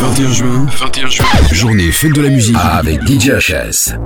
21 juin, 21 juin, journée fête de la musique. Avec DJ HS.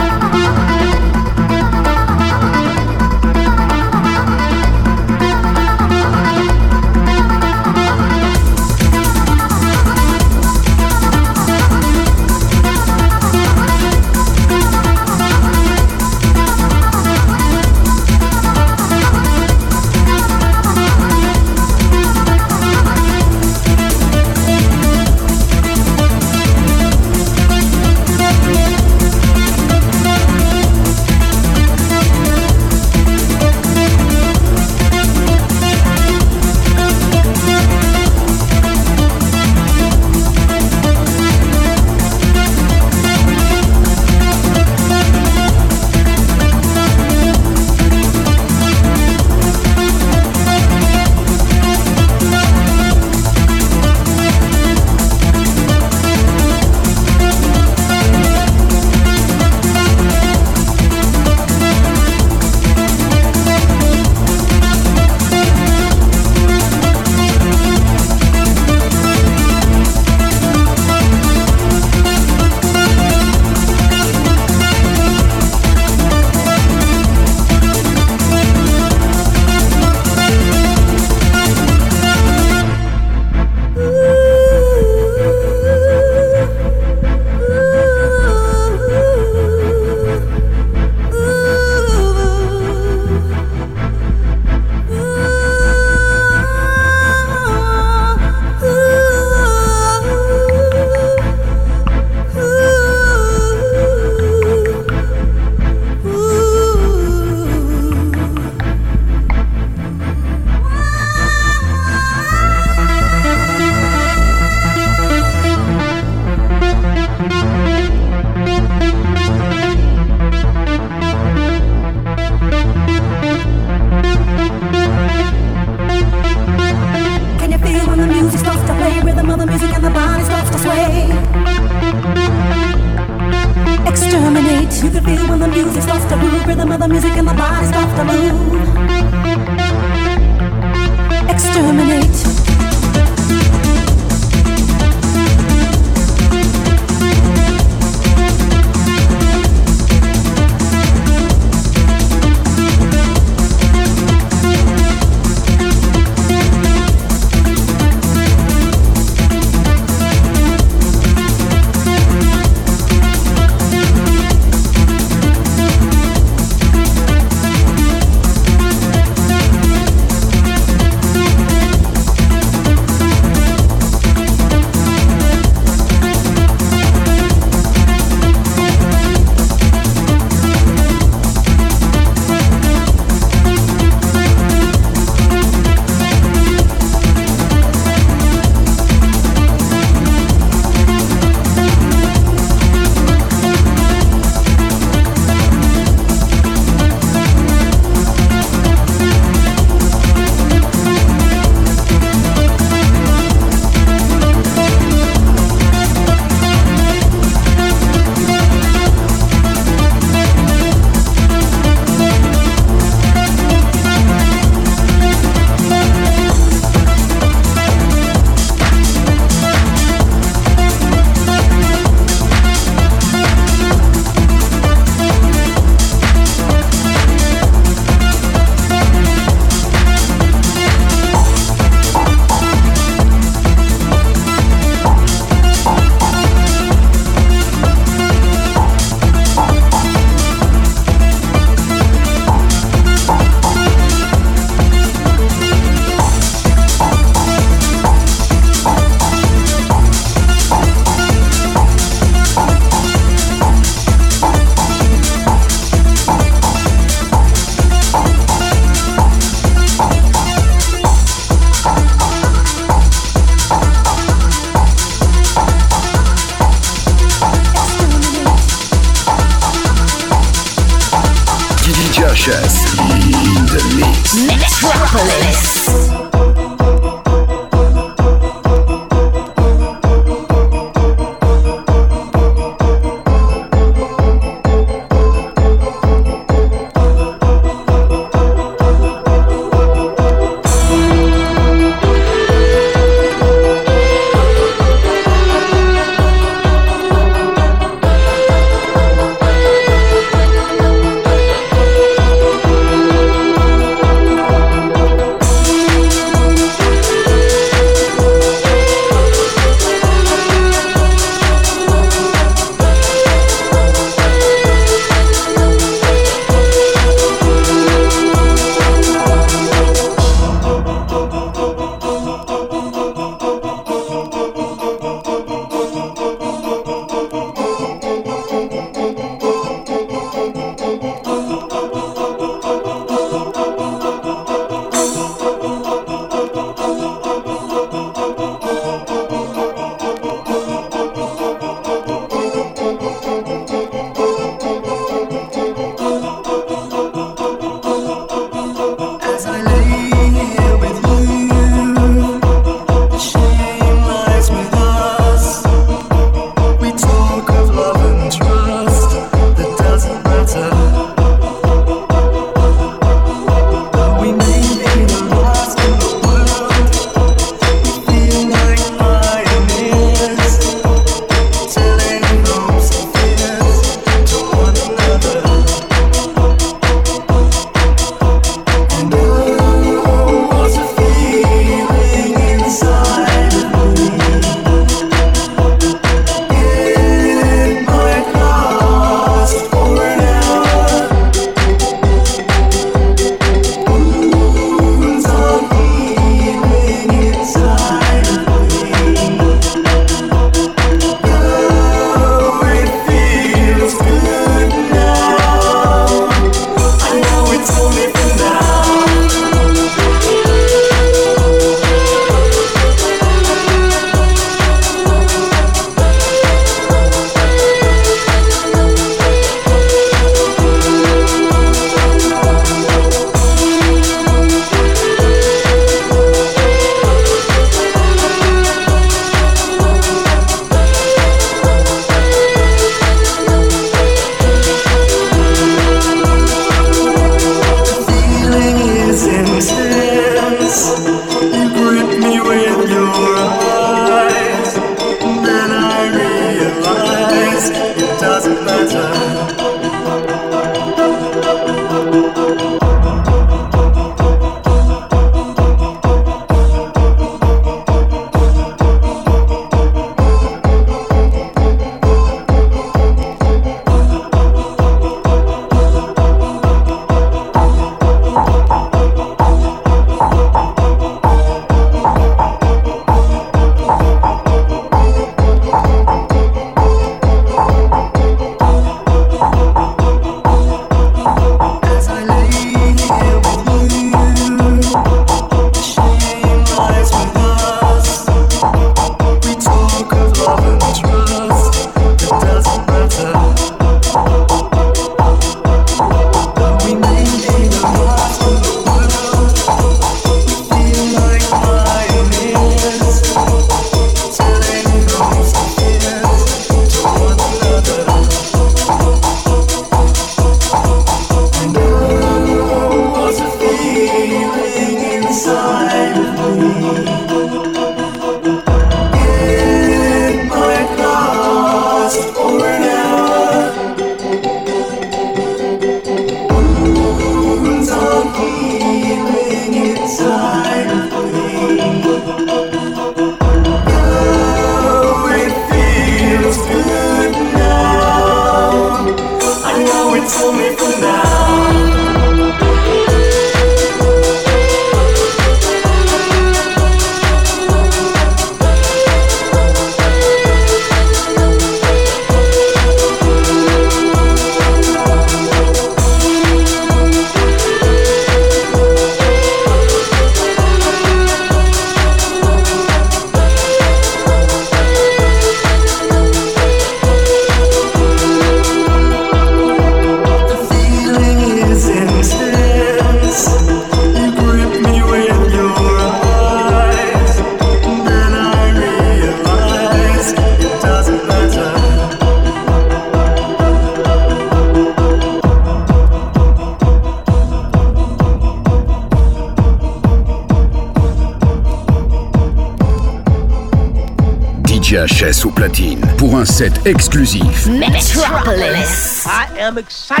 Pour un set exclusif. Metropolis. I am excited.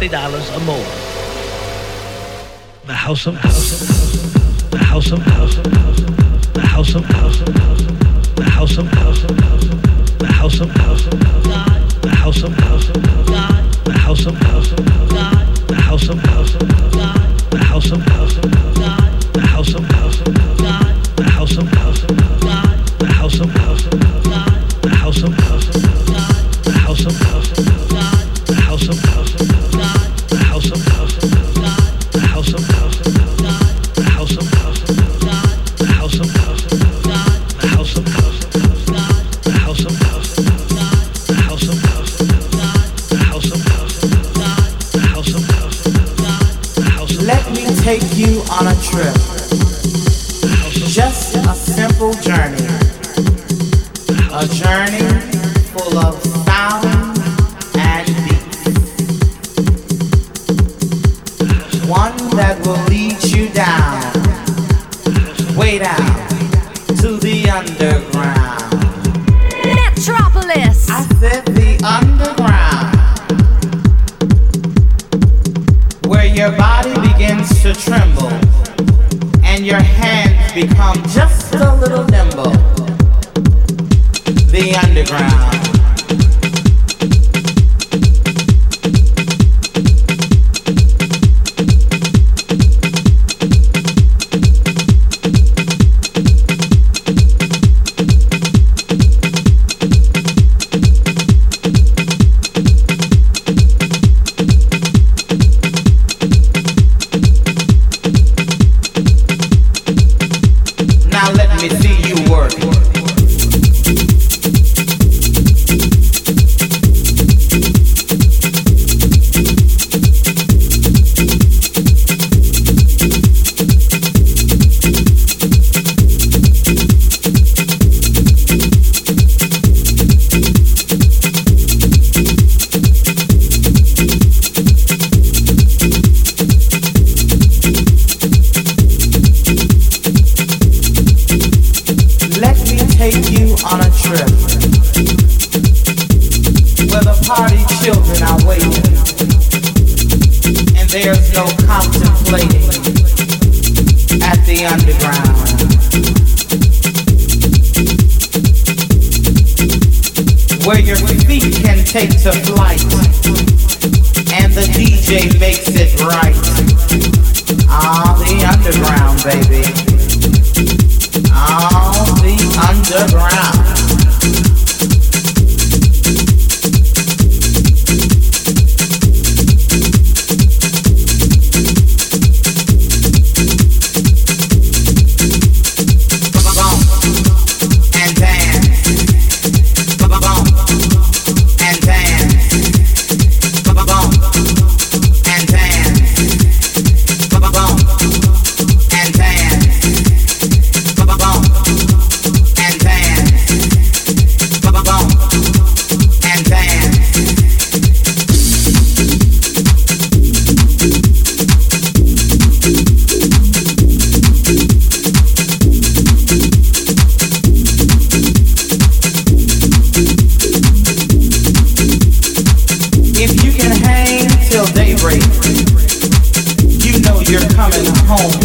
$50 or more. The house of house the house of house the house of house the house of house the house of house the house of house the house of house the house of house the house of house the house of house the house of house the house of house the house of house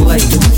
Late.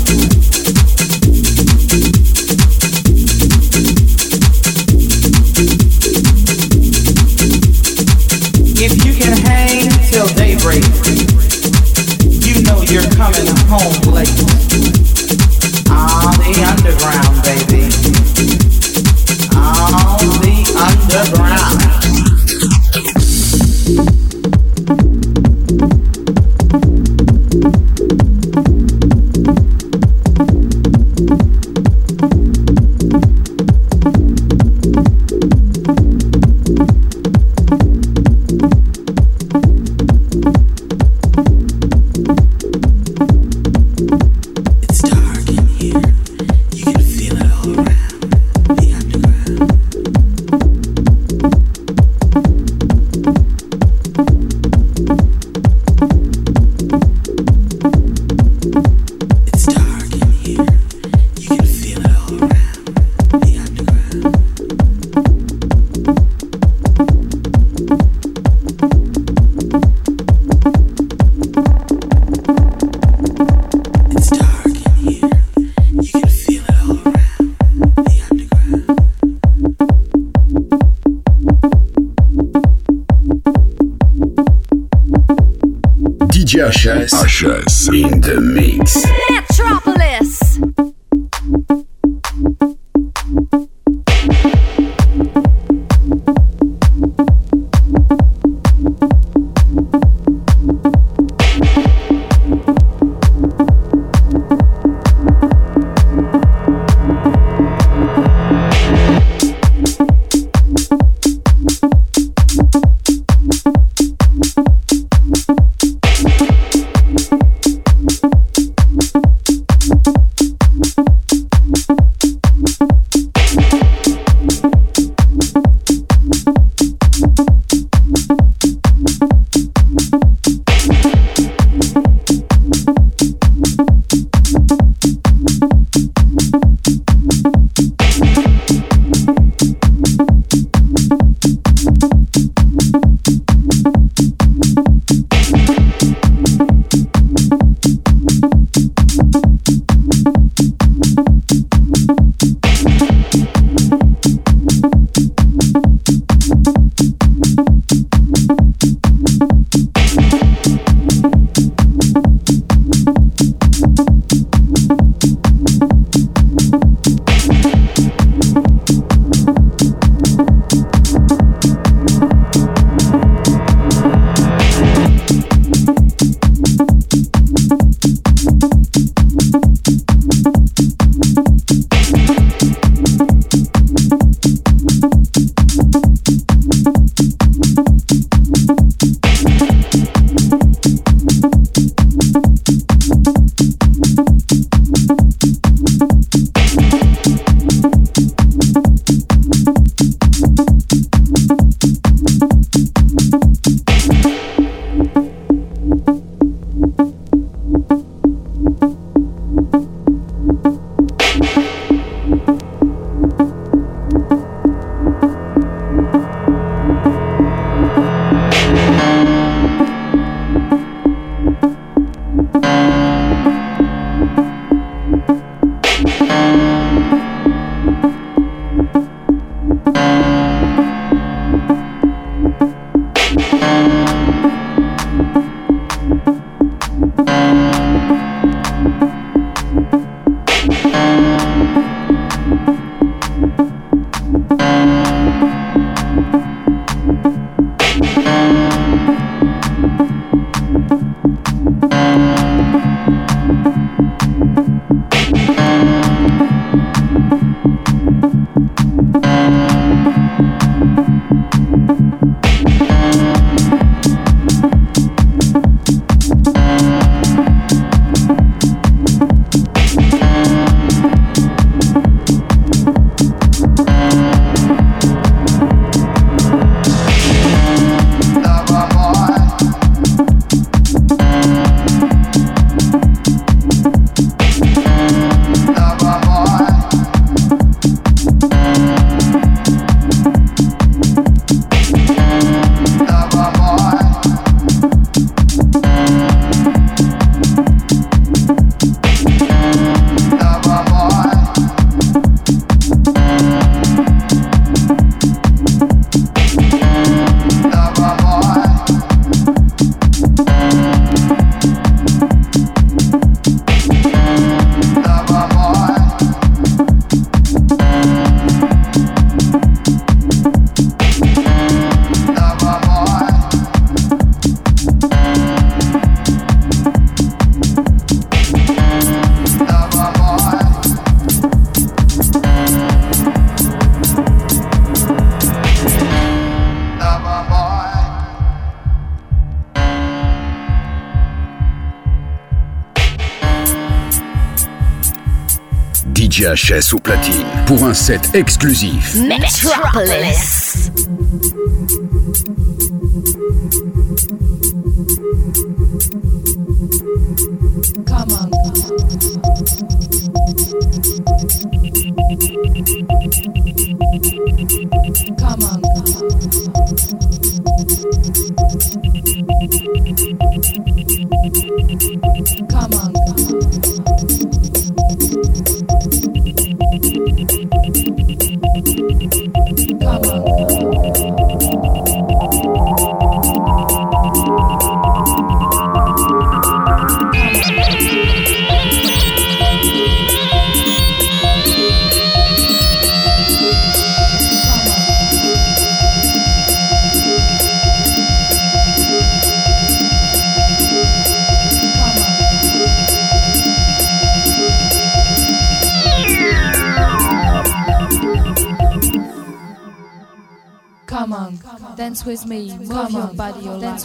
VHS ou platine pour un set exclusif. Metropolis.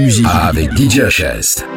Musique avec DJ HS.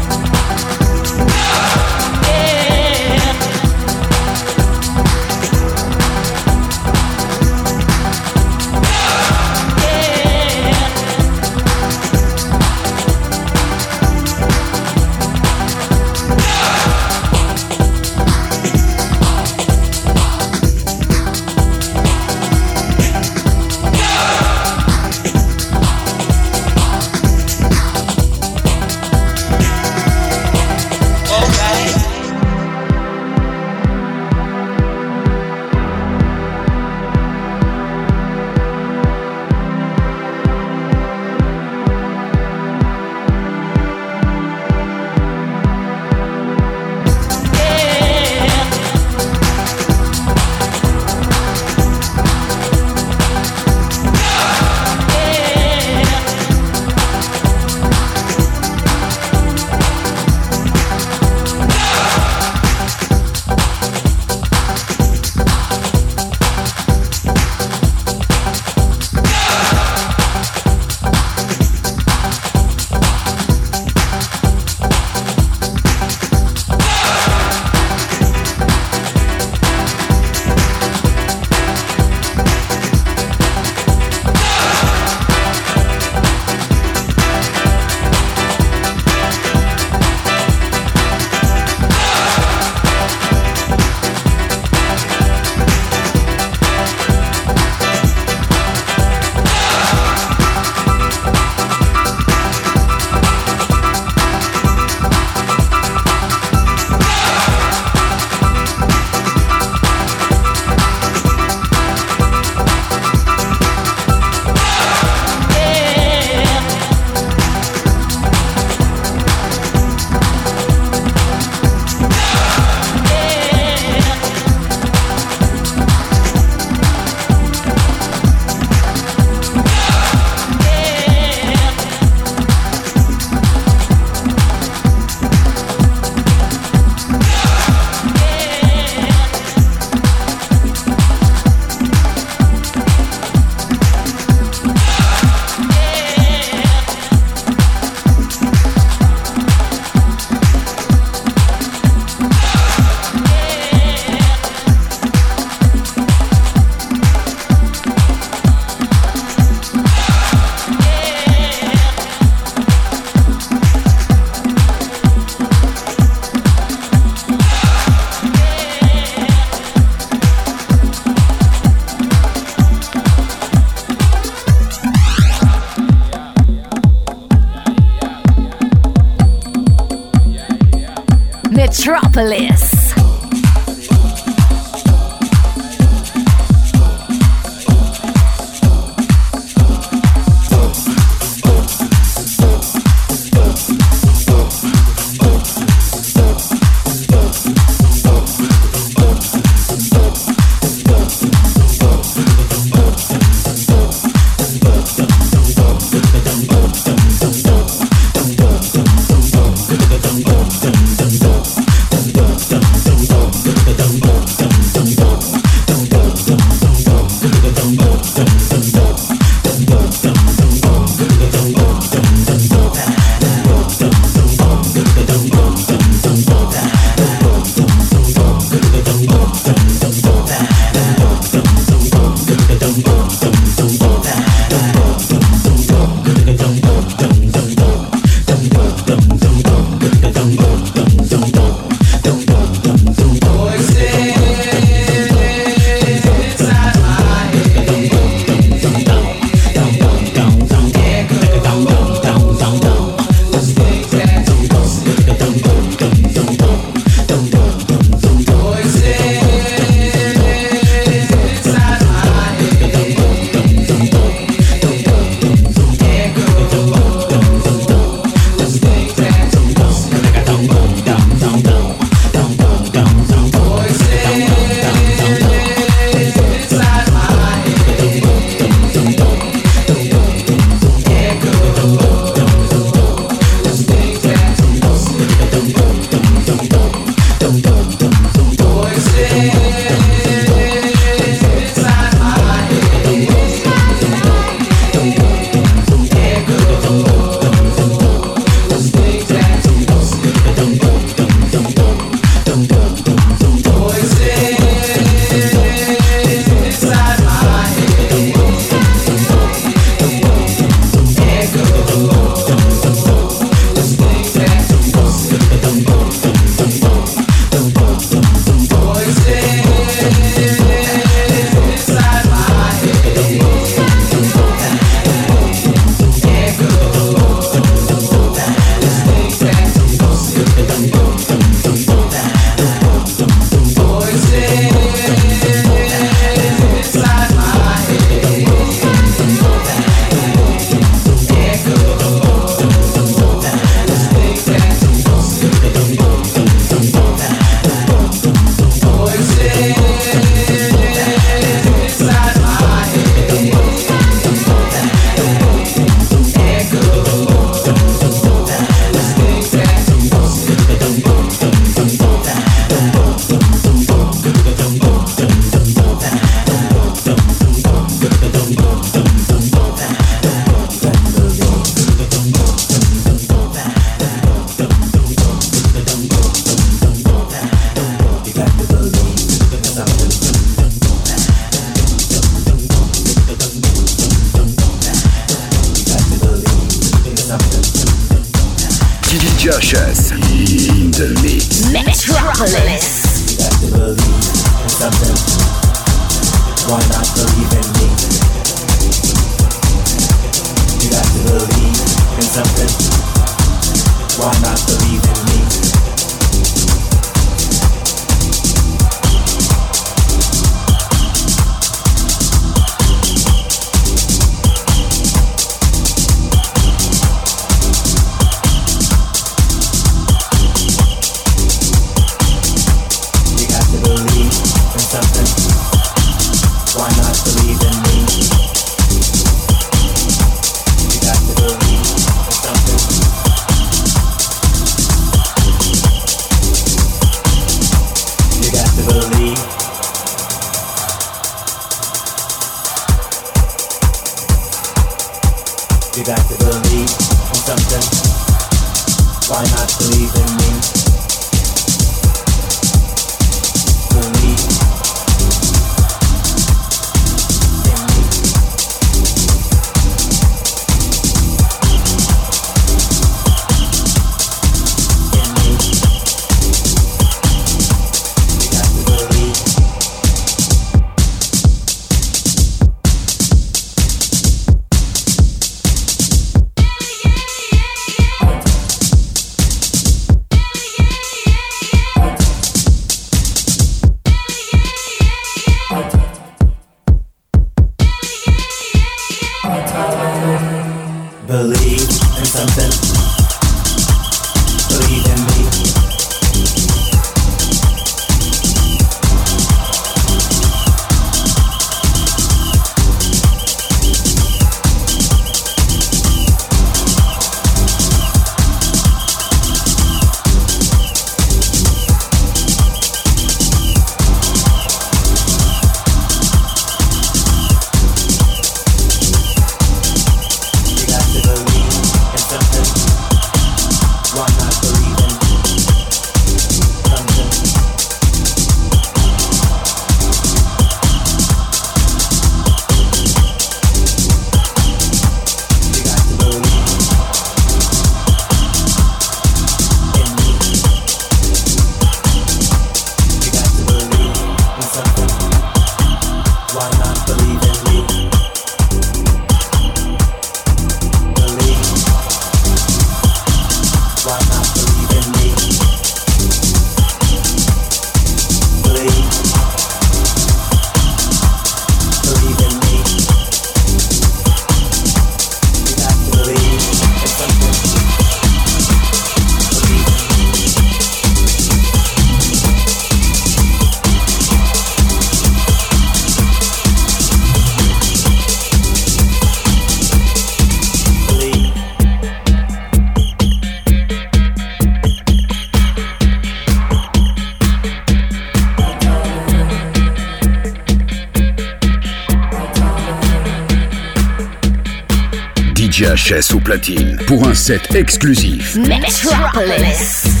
Platine pour un set exclusif. Metropolis.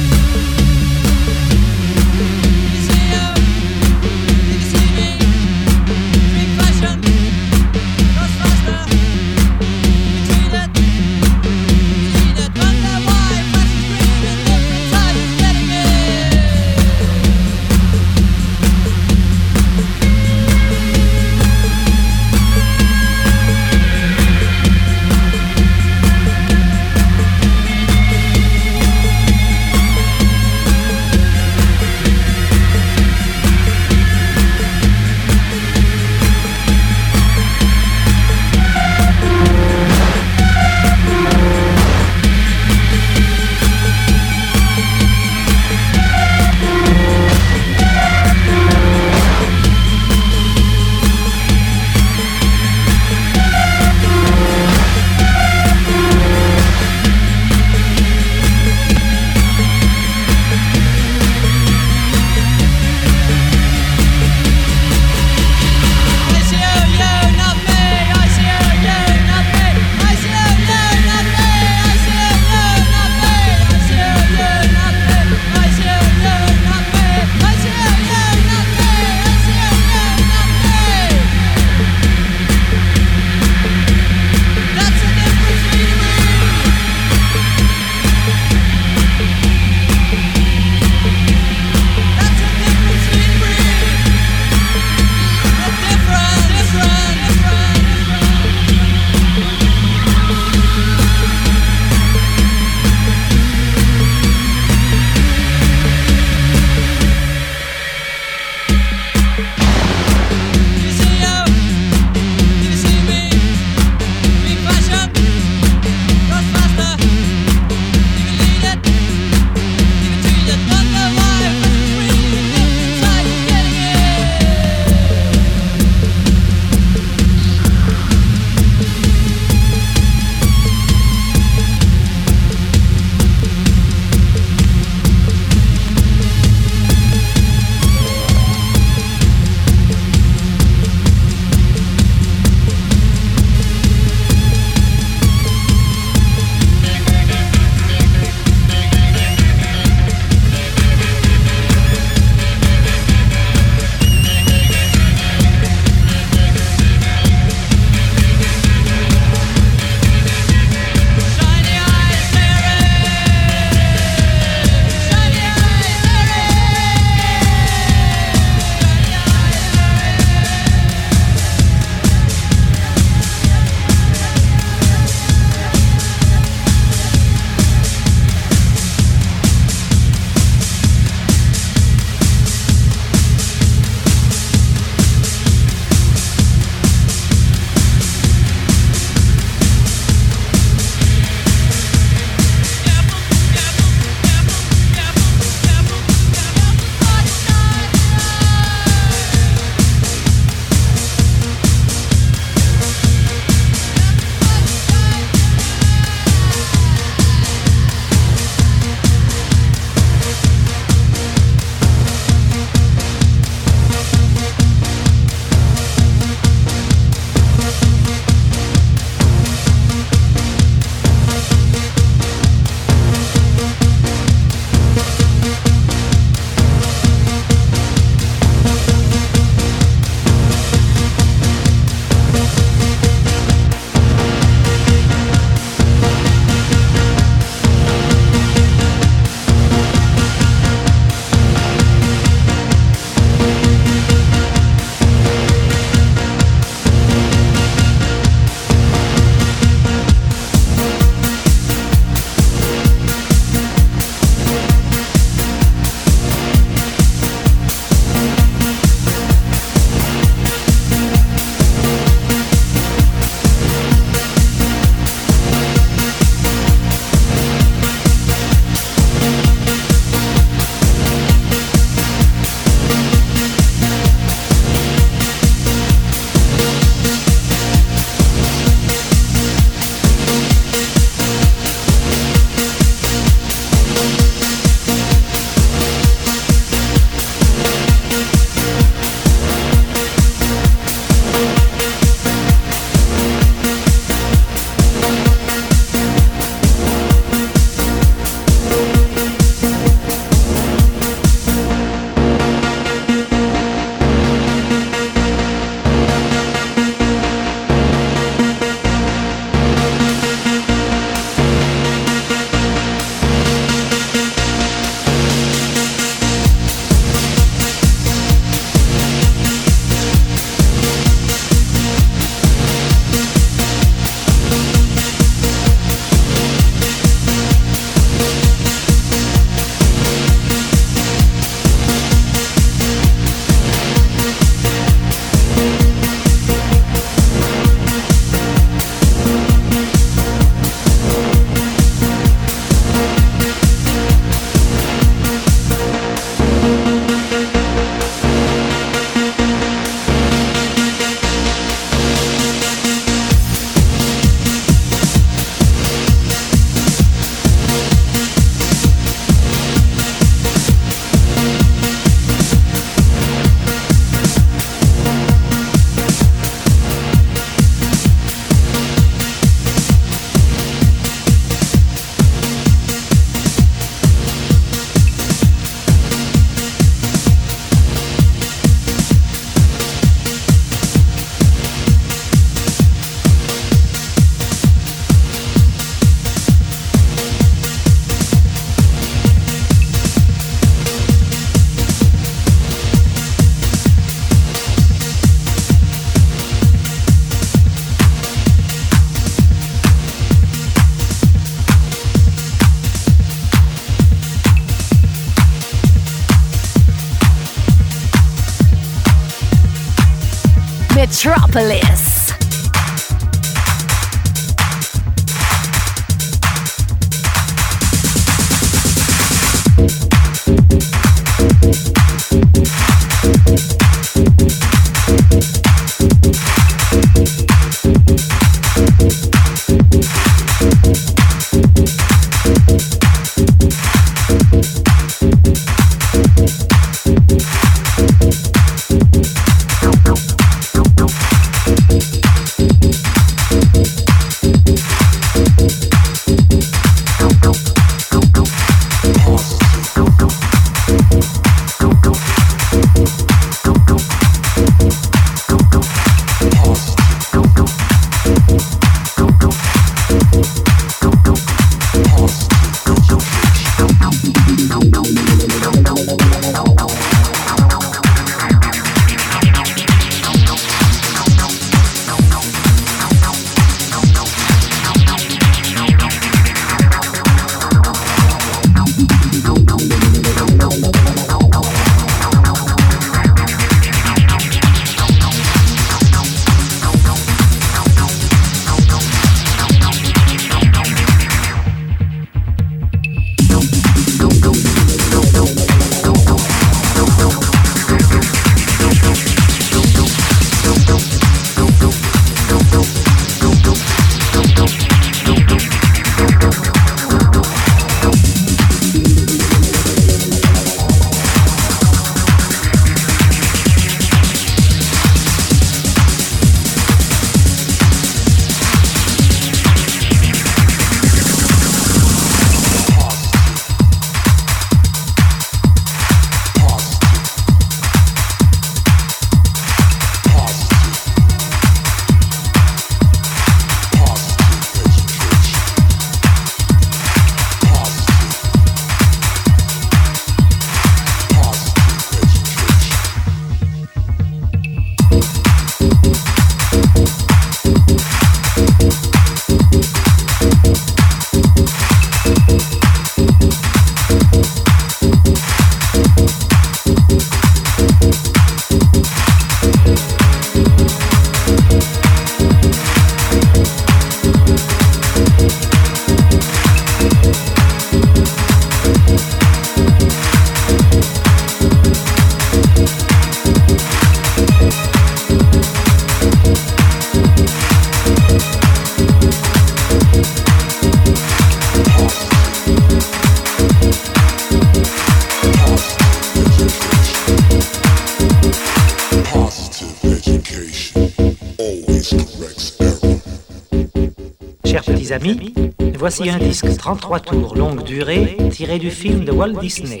Voici un disque 33 tours longue durée tiré du film de Walt Disney.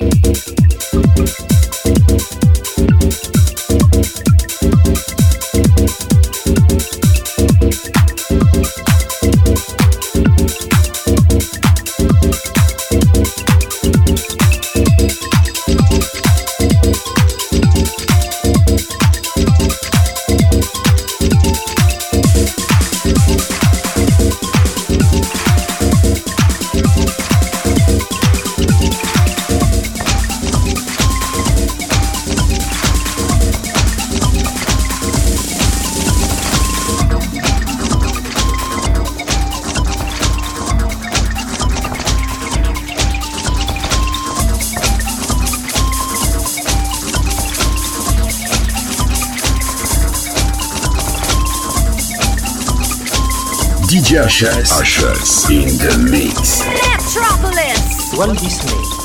HS. HS in the mix. Metropolis. Walt Disney.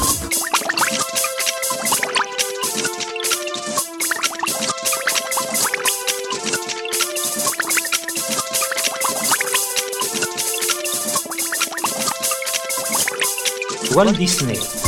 Walt Disney.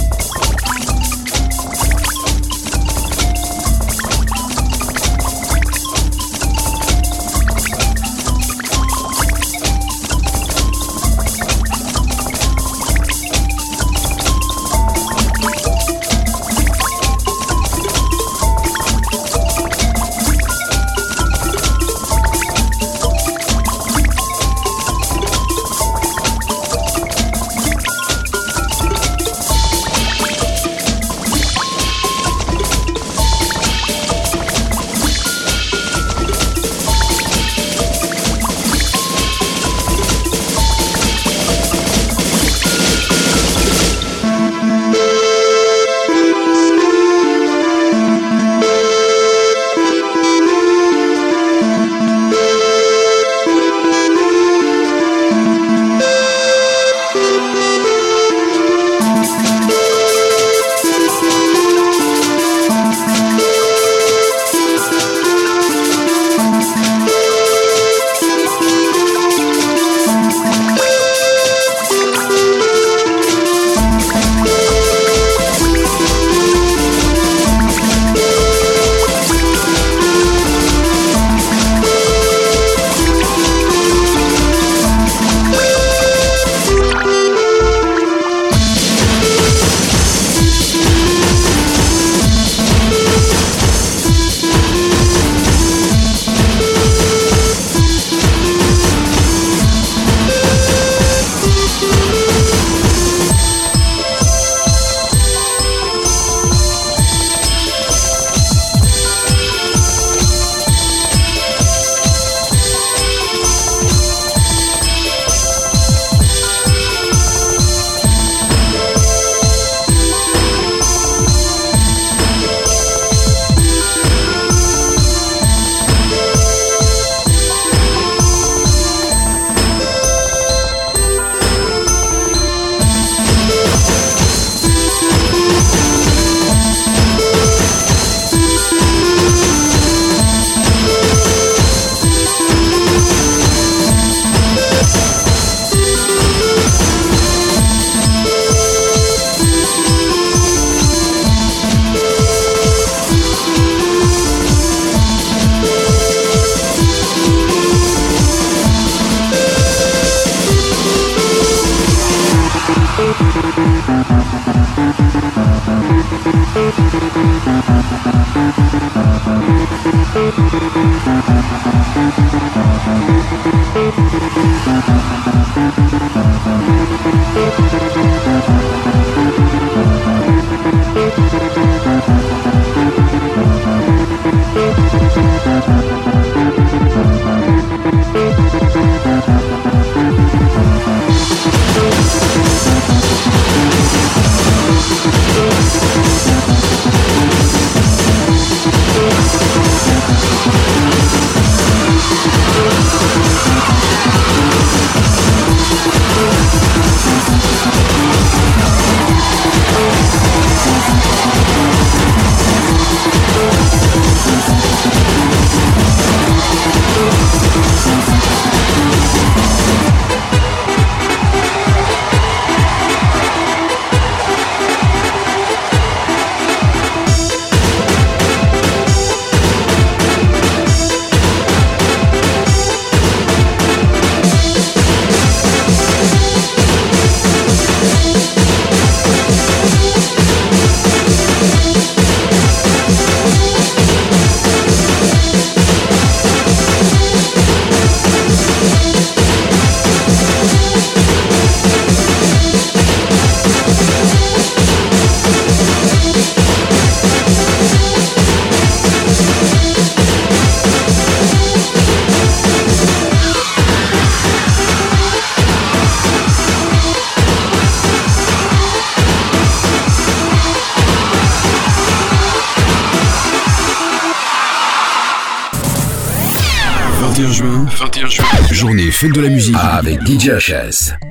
Musique avec DJ HS.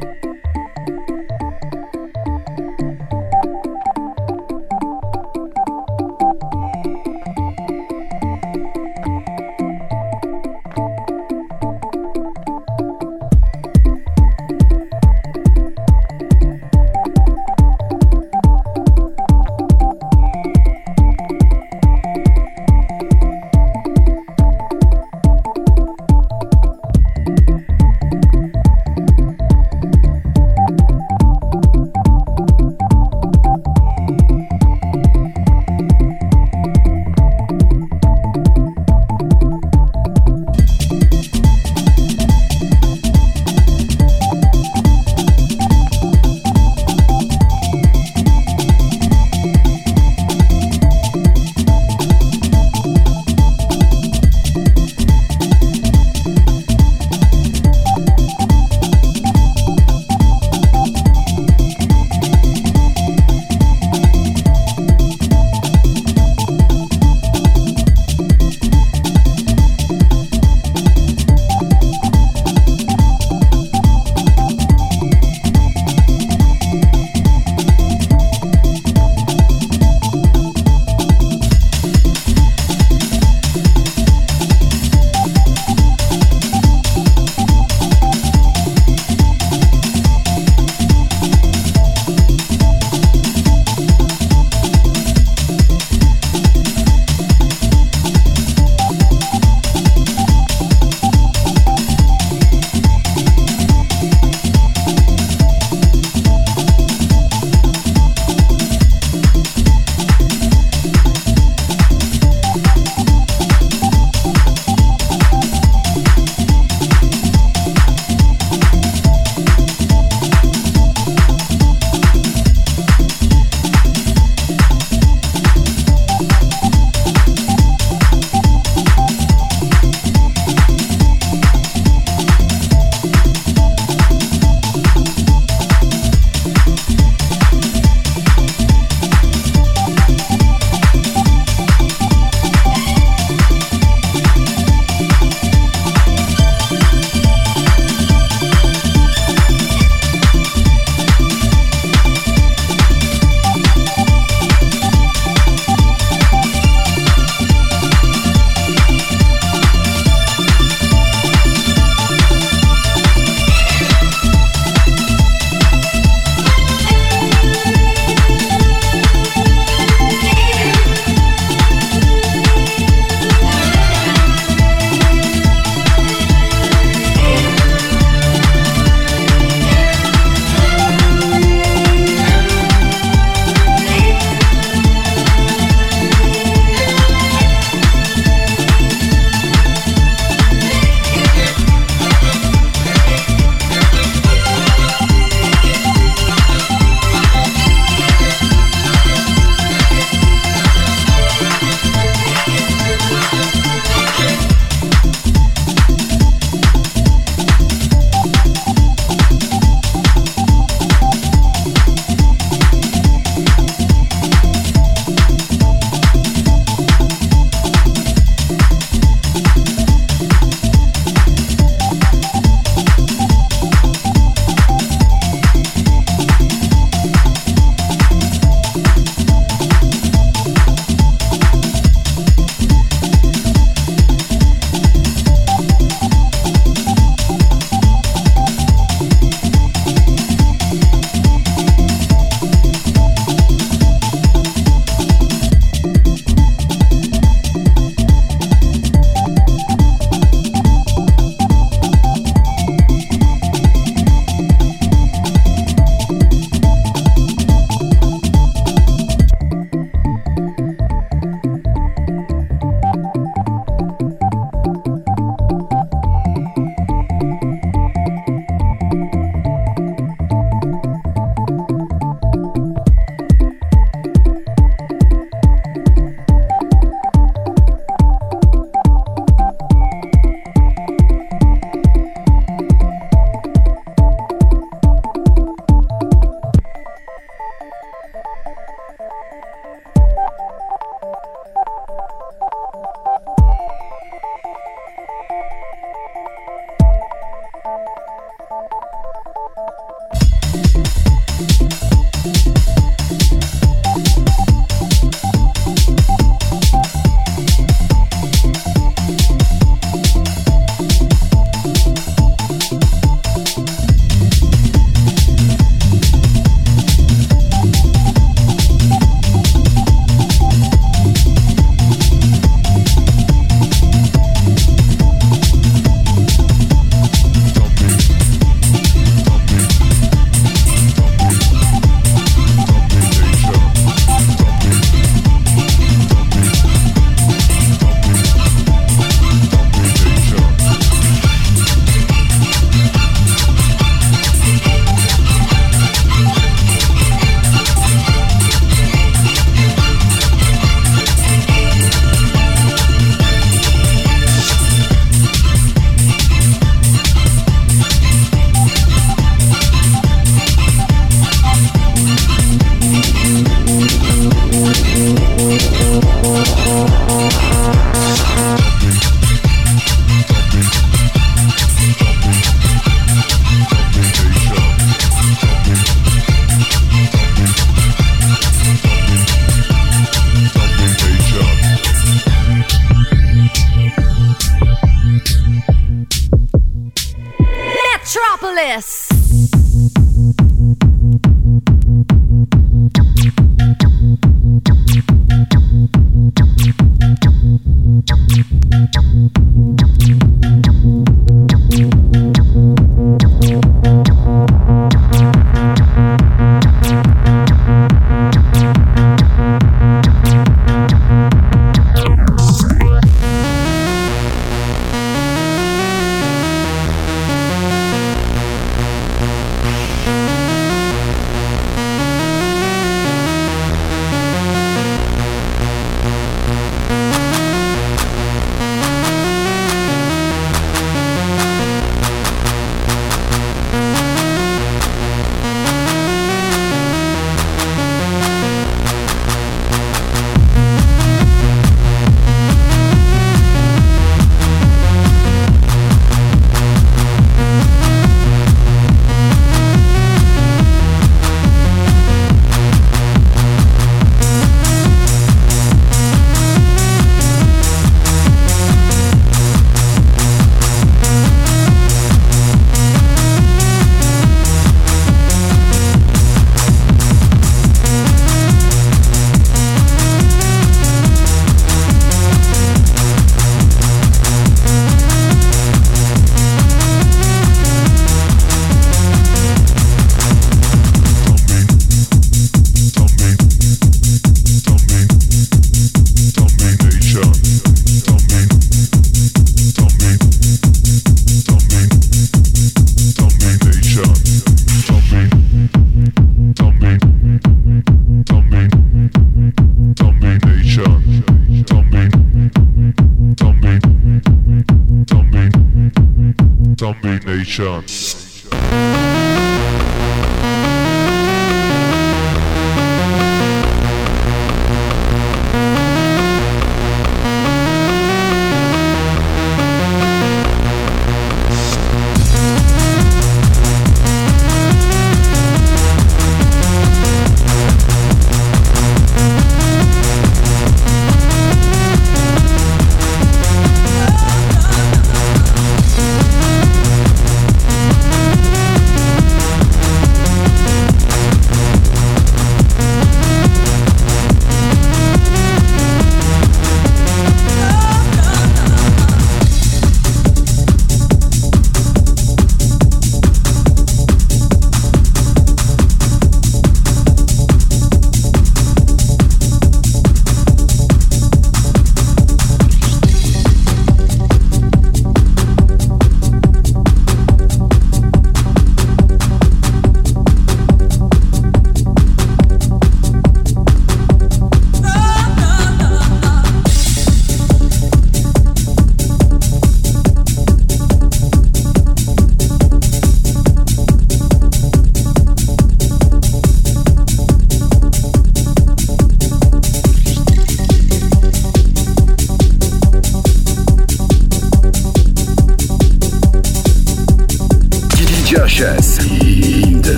Nation.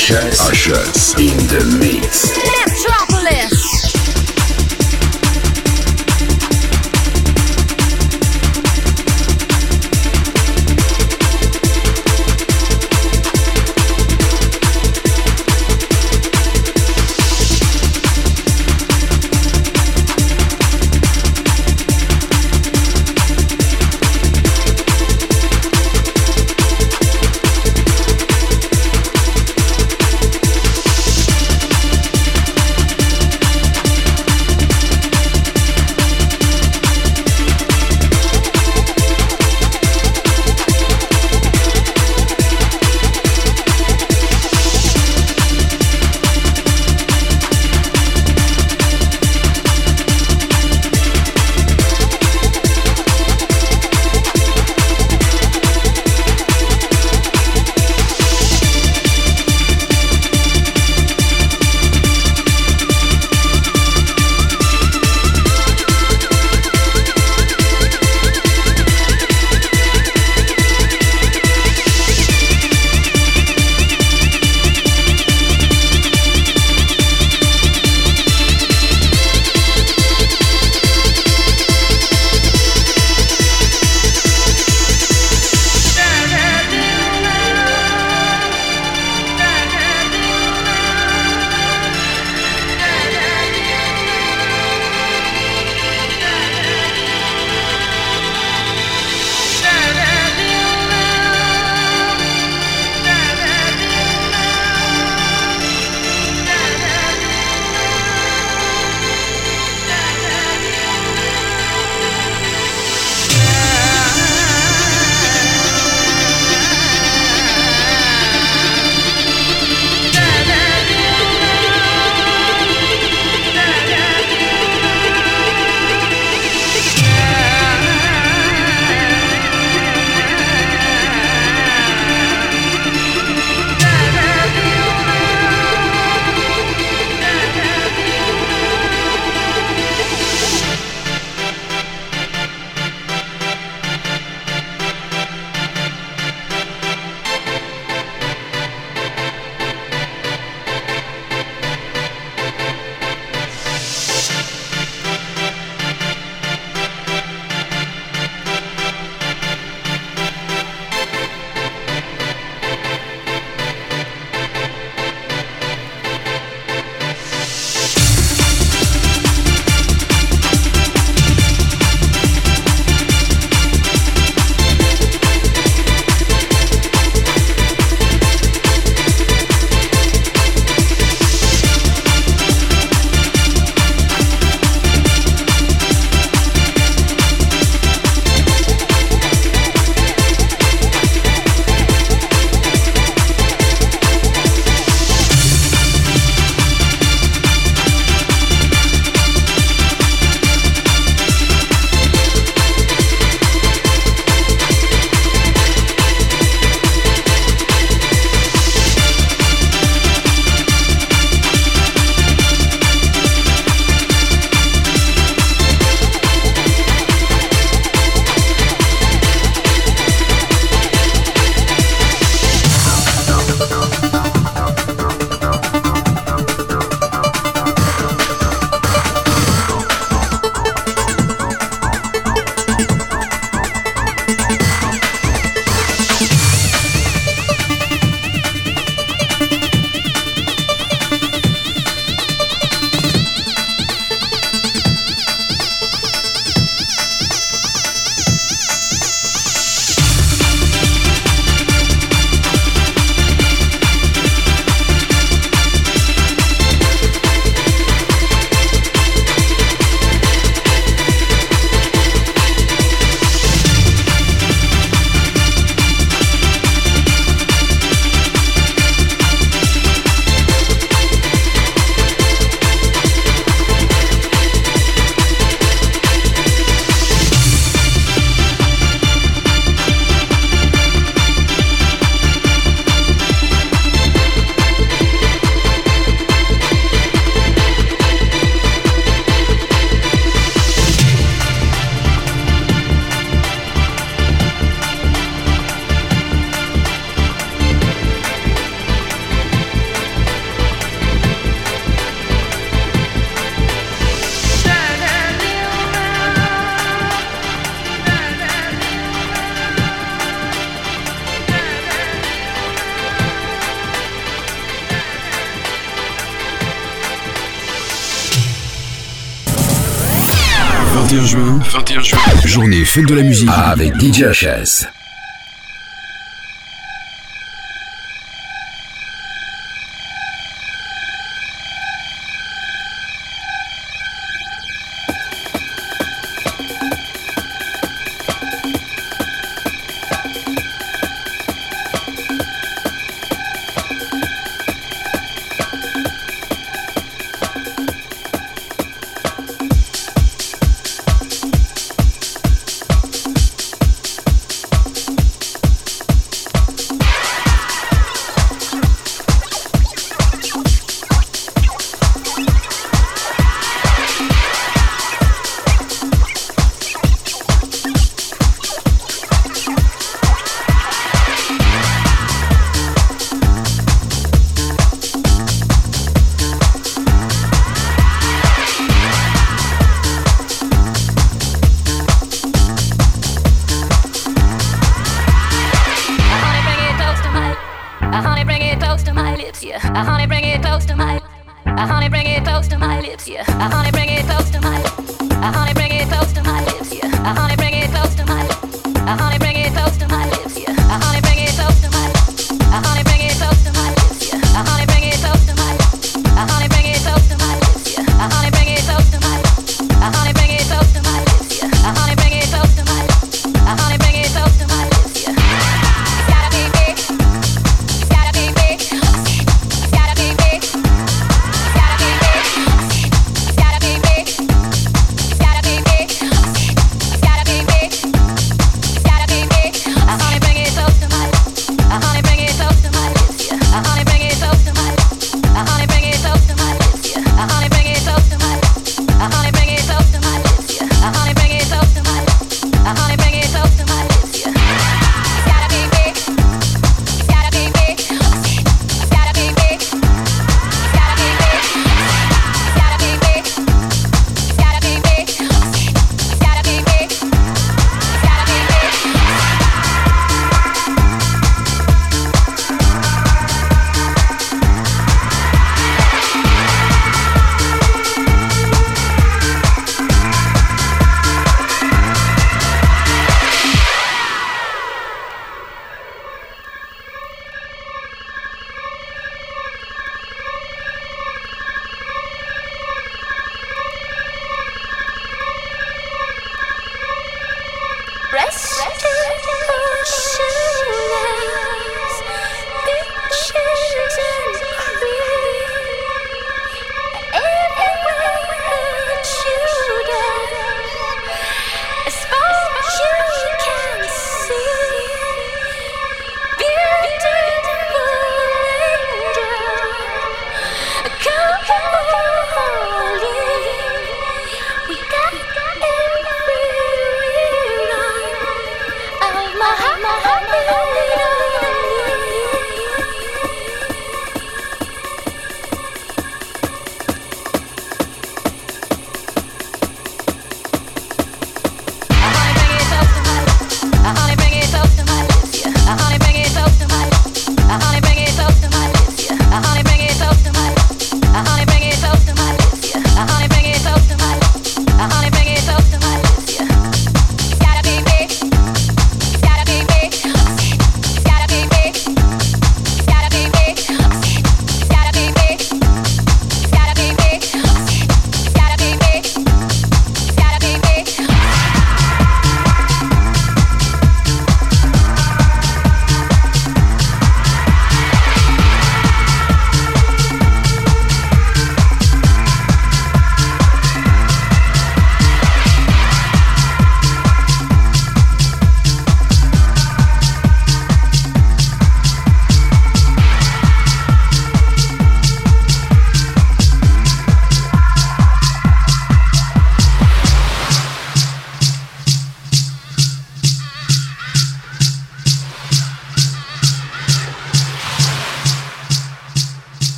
HS. HS in the mix. Fête de la musique avec DJ HS.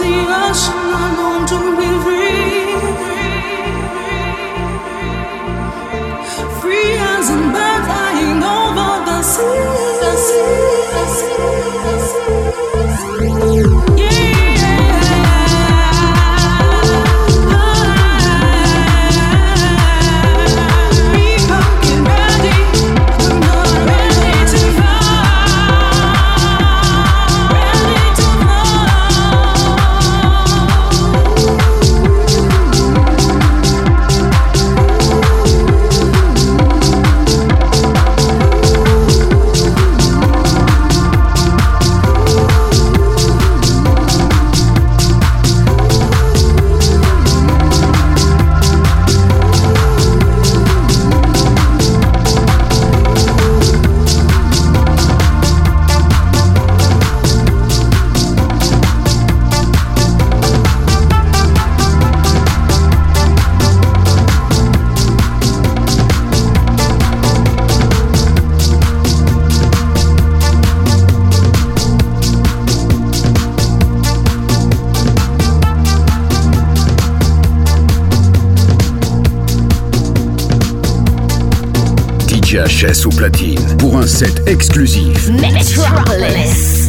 the ocean, alone to be free. Chess au platine pour un set exclusif. Metropolis.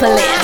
Metropolis.